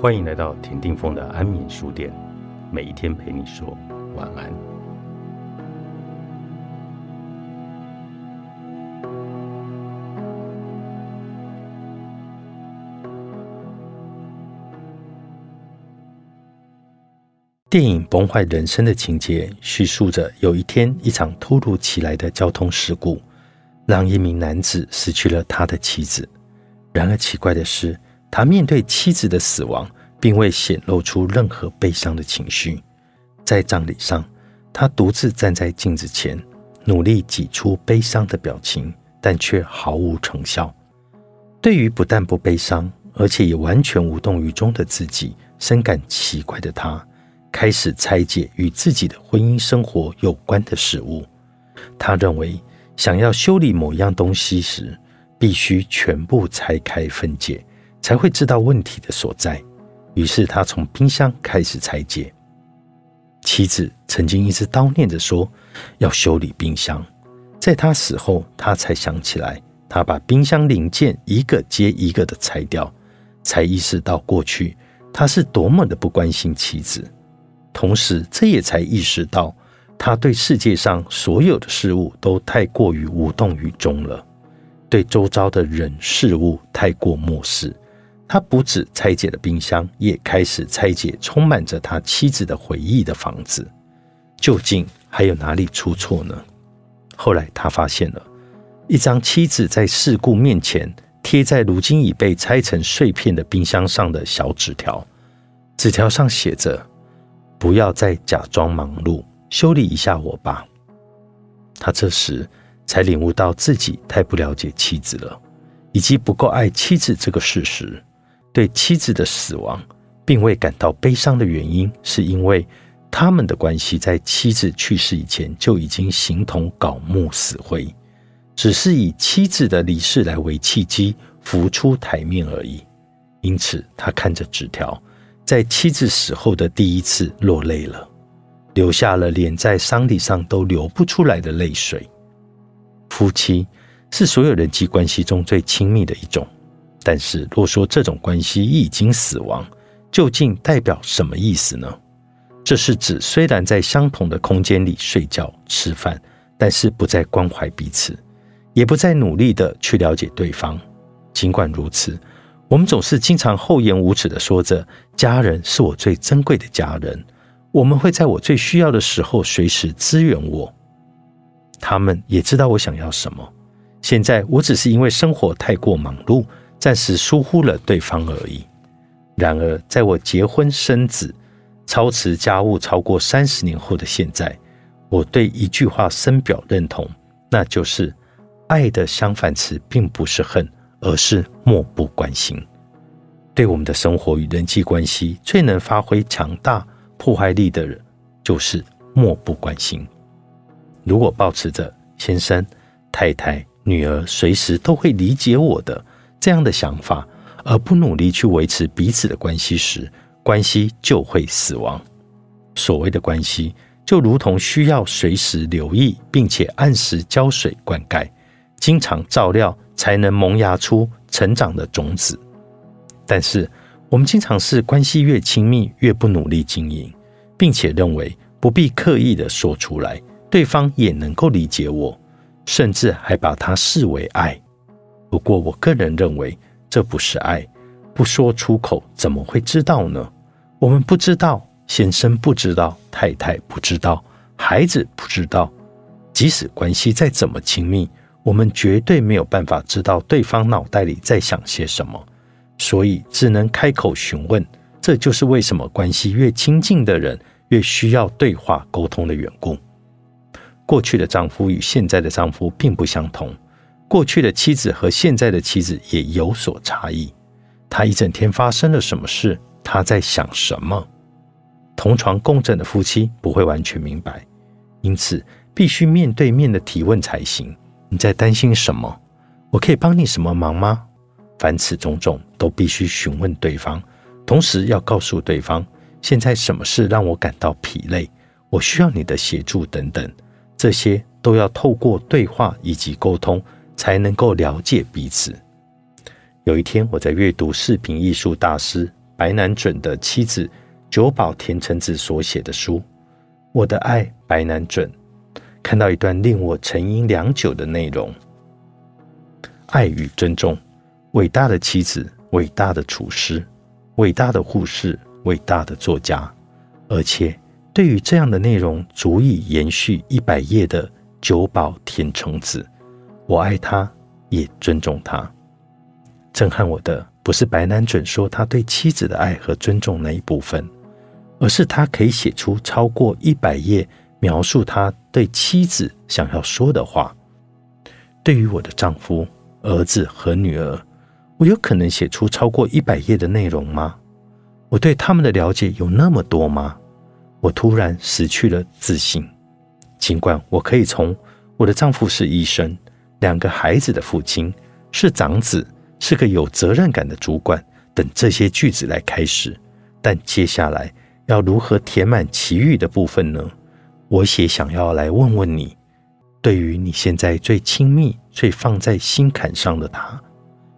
欢迎来到田定峰的安眠书店，每一天陪你说晚安。电影《崩坏人生》的情节叙述着，有一天一场突如其来的交通事故，让一名男子失去了他的妻子。然而奇怪的是，他面对妻子的死亡，并未显露出任何悲伤的情绪。在葬礼上，他独自站在镜子前，努力挤出悲伤的表情，但却毫无成效。对于不但不悲伤，而且也完全无动于衷的自己，深感奇怪的他，开始拆解与自己的婚姻生活有关的事物。他认为，想要修理某样东西时，必须全部拆开分解。才会知道问题的所在。于是他从冰箱开始拆解。妻子曾经一直叨念着说要修理冰箱，在他死后，他才想起来，他把冰箱零件一个接一个的拆掉，才意识到过去他是多么的不关心妻子。同时，这也才意识到他对世界上所有的事物都太过于无动于衷了，对周遭的人事物太过漠视。他不止拆解了冰箱，也开始拆解充满着他妻子的回忆的房子。究竟还有哪里出错呢？后来他发现了一张妻子在事故面前贴在如今已被拆成碎片的冰箱上的小纸条。纸条上写着：“不要再假装忙碌，修理一下我吧。”他这时才领悟到自己太不了解妻子了，以及不够爱妻子这个事实。对妻子的死亡并未感到悲伤的原因，是因为他们的关系在妻子去世以前就已经形同槁木死灰，只是以妻子的离世来为契机浮出台面而已。因此，他看着纸条，在妻子死后的第一次落泪了，流下了连在丧礼上都流不出来的泪水。夫妻是所有人际关系中最亲密的一种。但是，若说这种关系已经死亡，究竟代表什么意思呢？这是指虽然在相同的空间里睡觉、吃饭，但是不再关怀彼此，也不再努力的去了解对方。尽管如此，我们总是经常厚颜无耻的说着：“家人是我最珍贵的家人，我们会在我最需要的时候随时支援我。”他们也知道我想要什么。现在，我只是因为生活太过忙碌。暂时疏忽了对方而已。然而，在我结婚生子、操持家务超过三十年后的现在，我对一句话深表认同，那就是爱的相反词并不是恨，而是漠不关心。对我们的生活与人际关系最能发挥强大破坏力的人，就是漠不关心。如果保持着先生、太太、女儿随时都会理解我的。这样的想法，而不努力去维持彼此的关系时，关系就会死亡。所谓的关系，就如同需要随时留意，并且按时浇水灌溉，经常照料，才能萌芽出成长的种子。但是，我们经常是关系越亲密，越不努力经营，并且认为不必刻意的说出来，对方也能够理解我，甚至还把它视为爱。不过，我个人认为这不是爱，不说出口怎么会知道呢？我们不知道，先生不知道，太太不知道，孩子不知道。即使关系再怎么亲密，我们绝对没有办法知道对方脑袋里在想些什么，所以只能开口询问。这就是为什么关系越亲近的人越需要对话沟通的缘故。过去的丈夫与现在的丈夫并不相同。过去的妻子和现在的妻子也有所差异。他一整天发生了什么事？他在想什么？同床共枕的夫妻不会完全明白，因此必须面对面的提问才行。你在担心什么？我可以帮你什么忙吗？凡此种种都必须询问对方，同时要告诉对方现在什么事让我感到疲累，我需要你的协助等等。这些都要透过对话以及沟通。才能够了解彼此。有一天，我在阅读视频艺术大师白南准的妻子久保田成子所写的书《我的爱白南准》，看到一段令我沉吟良久的内容：爱与尊重，伟大的妻子，伟大的厨师，伟大的护士，伟大的作家，而且对于这样的内容足以延续一百页的久保田成子，我爱他，也尊重他。震撼我的不是白南准说他对妻子的爱和尊重那一部分，而是他可以写出超过一百页描述他对妻子想要说的话。对于我的丈夫、儿子和女儿，我有可能写出超过一百页的内容吗？我对他们的了解有那么多吗？我突然失去了自信。尽管我可以从我的丈夫是医生、两个孩子的父亲、是长子。是个有责任感的主管，等这些句子来开始，但接下来要如何填满其余的部分呢？我也想要来问问你，对于你现在最亲密、最放在心坎上的他，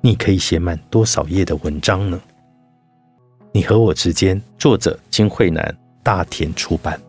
你可以写满多少页的文章呢？你和我之间，作者金惠南，大田出版。